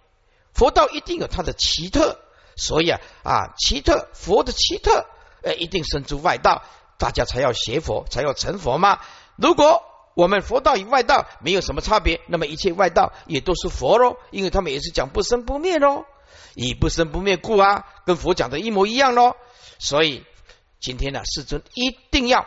佛道一定有它的奇特，所以啊啊奇特佛的奇特，呃一定生出外道，大家才要学佛，才要成佛吗？如果我们佛道与外道没有什么差别，那么一切外道也都是佛喽，因为他们也是讲不生不灭喽，以不生不灭故啊，跟佛讲的一模一样喽。所以今天呢，世尊一定要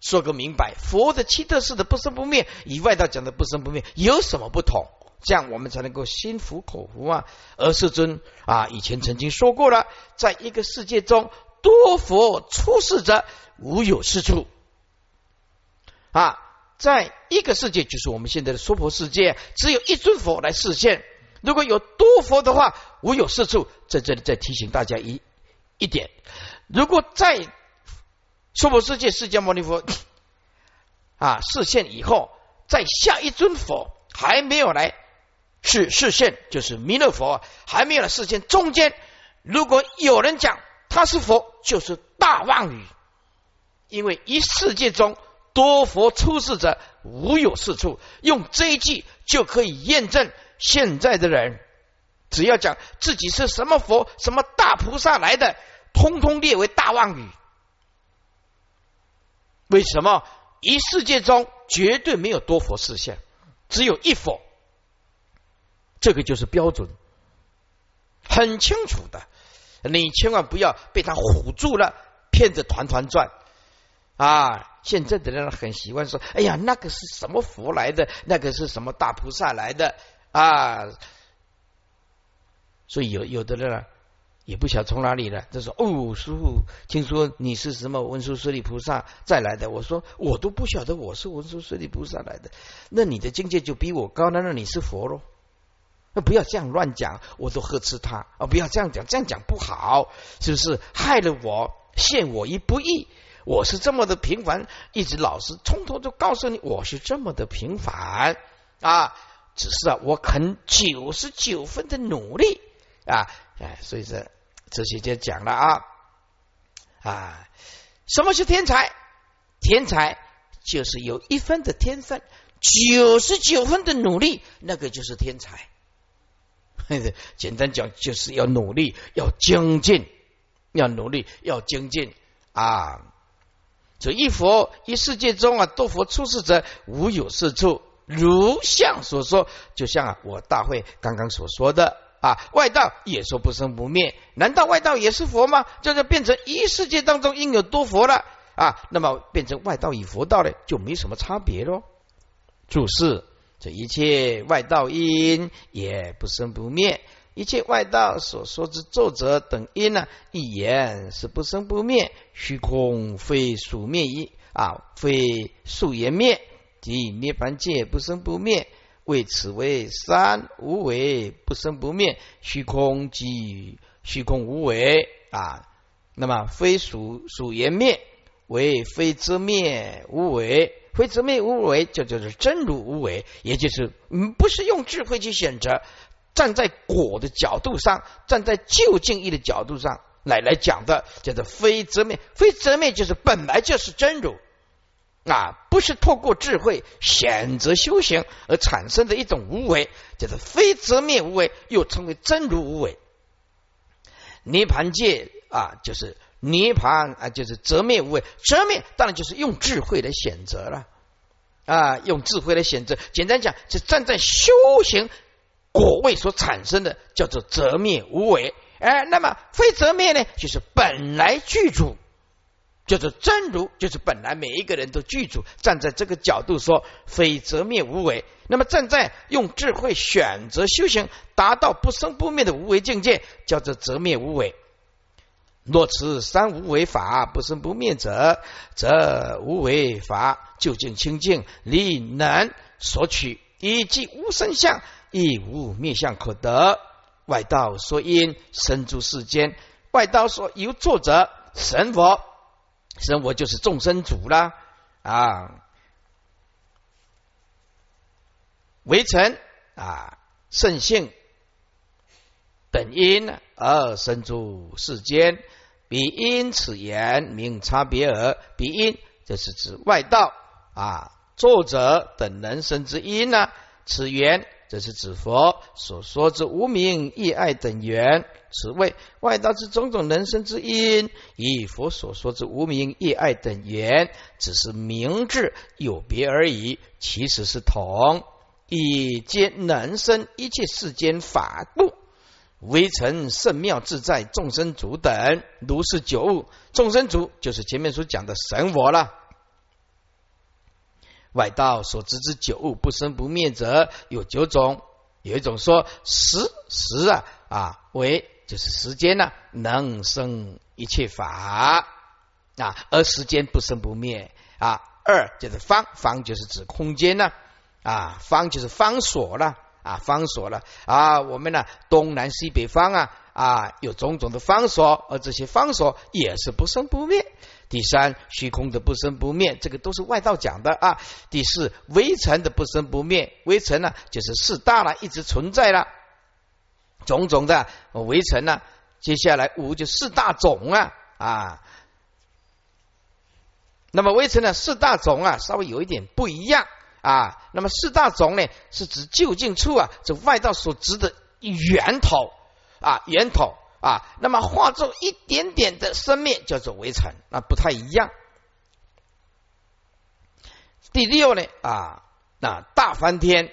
说个明白，佛的奇特式的不生不灭，与外道讲的不生不灭有什么不同？这样我们才能够心服口服啊！而世尊啊，以前曾经说过了，在一个世界中，多佛出世者无有是处啊，在一个世界，就是我们现在的娑婆世界，只有一尊佛来示现。如果有多佛的话，无有四处。在这里再提醒大家一一点：如果在娑婆世界，释迦牟尼佛 啊示现以后，在下一尊佛还没有来。是视线，就是弥勒佛还没有视线。中间如果有人讲他是佛，就是大妄语因为一世界中多佛出世者无有是处，用这一句就可以验证现在的人，只要讲自己是什么佛、什么大菩萨来的，通通列为大妄语。为什么？一世界中绝对没有多佛事相，只有一佛，这个就是标准，很清楚的。你千万不要被他唬住了，骗得团团转啊！现在的人很喜欢说：“哎呀，那个是什么佛来的？那个是什么大菩萨来的？”啊！所以有有的人。也不晓得从哪里来，他说：“哦，师傅，听说你是什么文殊师利菩萨再来的？”我说：“我都不晓得我是文殊师利菩萨来的，那你的境界就比我高，那那你是佛喽？那不要这样乱讲，我都呵斥他啊！不要这样讲，这样讲不好，是不是害了我，陷我于不义？我是这么的平凡，一直老师从头就告诉你，我是这么的平凡啊！只是啊，我肯九十九分的努力啊！哎，所以说。”哲学家讲了啊啊，什么是天才？天才就是有一分的天分，九十九分的努力，那个就是天才。简单讲，就是要努力，要精进，要努力，要精进啊！这一佛一世界中啊，多佛出世者无有是处，如相所说，就像啊，我大会刚刚所说的。啊，外道也说不生不灭，难道外道也是佛吗？这就变成一世界当中应有多佛了啊，那么变成外道与佛道呢，就没什么差别喽。注释：这一切外道因也不生不灭，一切外道所说之作者等因呢，一言是不生不灭，虚空非属灭一啊，非数言灭，即涅盘界不生不灭。为此为三无为不生不灭，虚空即虚空无为啊。那么非属属言灭，为非则灭无为，非则灭无为就叫做真如无为，也就是嗯，不是用智慧去选择，站在果的角度上，站在究竟义的角度上来来讲的，叫做非则灭，非则灭就是本来就是真如。啊，不是透过智慧选择修行而产生的一种无为，叫做非则灭无为，又称为真如无为。涅盘界啊，就是涅盘啊，就是则灭无为。则灭当然就是用智慧来选择了啊，用智慧来选择。简单讲，是站在修行果位所产生的，叫做则灭无为。哎，那么非则灭呢，就是本来具足。叫做真如，就是本来每一个人都具足。站在这个角度说，非则灭无为。那么站在用智慧选择修行，达到不生不灭的无为境界，叫做则灭无为。若持三无为法不生不灭者，则无为法究竟清净，力能索取，以及无生相，亦无灭相可得。外道说因生诸世间，外道说由作者神佛。神佛就是众生主啦啊，为臣啊，圣性等因而生诸世间，彼因此言名差别耳。彼因这是指外道啊，作者等人生之因呢？此缘。这是指佛所说之无名意爱等缘，此谓外道之种种人生之因；以佛所说之无名意爱等缘，只是名字有别而已，其实是同。以皆能生一切世间法故，微尘圣妙自在众生主等，如是九物。众生主就是前面所讲的神佛了。外道所知之九物不生不灭者有九种，有一种说时时啊啊为就是时间呢能生一切法啊，而时间不生不灭啊。二就是方方就是指空间呢啊，方就是方所了啊，方所了啊。我们呢东南西北方啊啊有种种的方所，而这些方所也是不生不灭。第三，虚空的不生不灭，这个都是外道讲的啊。第四，微尘的不生不灭，微尘呢就是四大了，一直存在了，种种的微尘呢。接下来五就四大种啊啊，那么微尘呢，四大种啊，稍微有一点不一样啊。那么四大种呢，是指就近处啊，这外道所指的源头啊，源头啊。那么化作一点点的生灭，叫做微尘，那不太一样。第六呢啊，那大梵天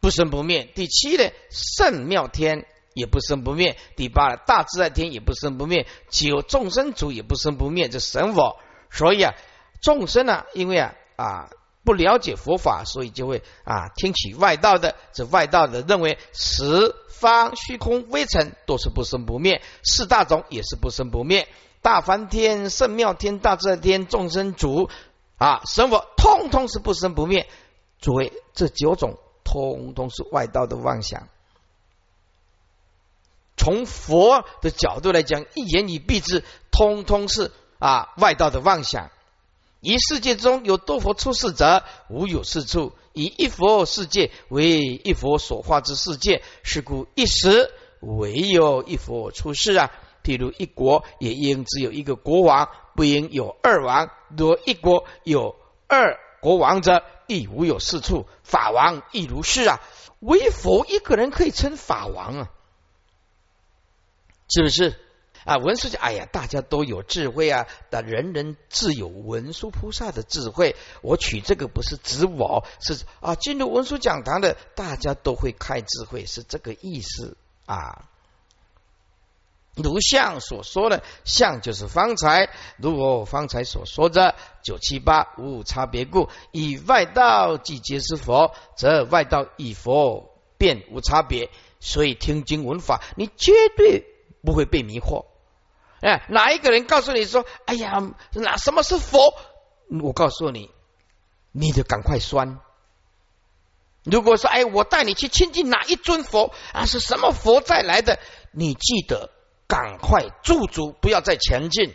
不生不灭。第七呢，圣妙天。也不生不灭。第八，大自在天也不生不灭。九，众生主也不生不灭。这神佛，所以啊，众生呢，因为啊啊不了解佛法，所以就会啊听取外道的。这外道的认为十方虚空微尘都是不生不灭，四大种也是不生不灭。大梵天、圣妙天、大自在天、众生主啊神佛，通通是不生不灭。诸位，这九种通通是外道的妄想。从佛的角度来讲，一言以蔽之，通通是啊外道的妄想。一世界中有多佛出世者，无有是处。以一佛世界为一佛所化之世界，是故一时唯有一佛出世啊。譬如一国也应只有一个国王，不应有二王。若一国有二国王者，亦无有是处。法王亦如是啊。唯佛一个人可以称法王啊。是不是啊？文殊讲，哎呀，大家都有智慧啊，但人人自有文殊菩萨的智慧。我取这个不是指我，是啊，进入文殊讲堂的大家都会开智慧，是这个意思啊。如相所说的，相就是方才，如我方才所说的九七八无差别故，以外道即皆是佛，则外道以佛便无差别。所以听经闻法，你绝对。不会被迷惑，哎，哪一个人告诉你说：“哎呀，那什么是佛？”我告诉你，你就赶快酸。如果说：“哎，我带你去亲近哪一尊佛啊？是什么佛再来的？”你记得赶快驻足，不要再前进，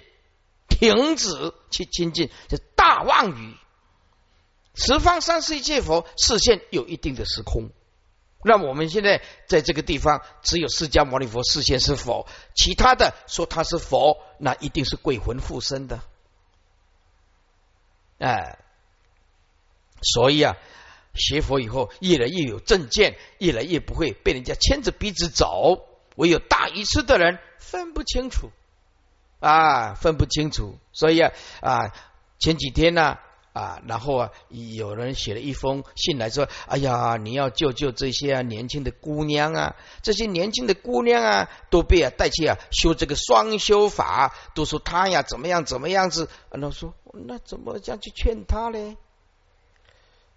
停止去亲近，这大妄语。十方三世一切佛视线有一定的时空。那我们现在在这个地方，只有释迦牟尼佛视线是佛，其他的说他是佛，那一定是鬼魂附身的。哎，所以啊，学佛以后越来越有正见，越来越不会被人家牵着鼻子走。唯有大愚痴的人分不清楚啊，分不清楚。所以啊啊，前几天呢。啊然后啊，有人写了一封信来说：“哎呀，你要救救这些年轻的姑娘啊，这些年轻的姑娘啊，都被啊带去啊修这个双修法，都说他呀怎么样怎么样子。”然后说：“那怎么这样去劝他呢？”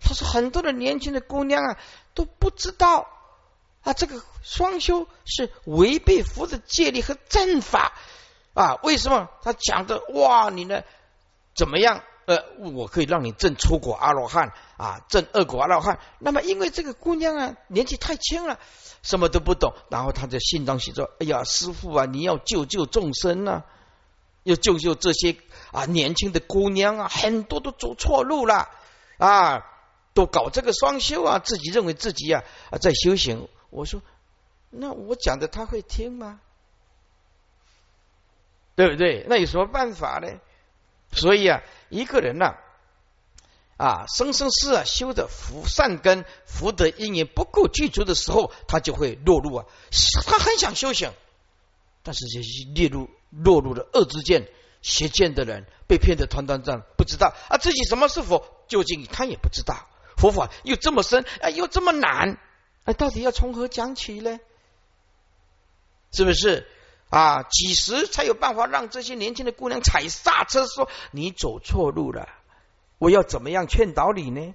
他说：“很多的年轻的姑娘啊都不知道啊，这个双修是违背佛的戒律和正法啊。为什么？他讲的哇，你呢怎么样？”呃，我可以让你证出果阿罗汉啊，证二果阿罗汉。那么，因为这个姑娘啊，年纪太轻了，什么都不懂。然后他在信中写着：“哎呀，师傅啊，你要救救众生啊，要救救这些啊年轻的姑娘啊，很多都走错路了啊，都搞这个双修啊，自己认为自己啊在修行。”我说：“那我讲的他会听吗？对不对？那有什么办法呢？所以啊。”一个人呢，啊，生生世啊修的福善根福德因缘不够具足的时候，他就会落入啊，他很想修行，但是这些列入落入了恶之见邪见的人，被骗的团团转，不知道啊自己什么是佛，究竟他也不知道，佛法又这么深啊，又这么难，啊，到底要从何讲起呢？是不是？啊，几时才有办法让这些年轻的姑娘踩刹车？说你走错路了，我要怎么样劝导你呢？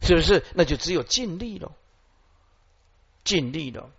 是不是？那就只有尽力了，尽力了。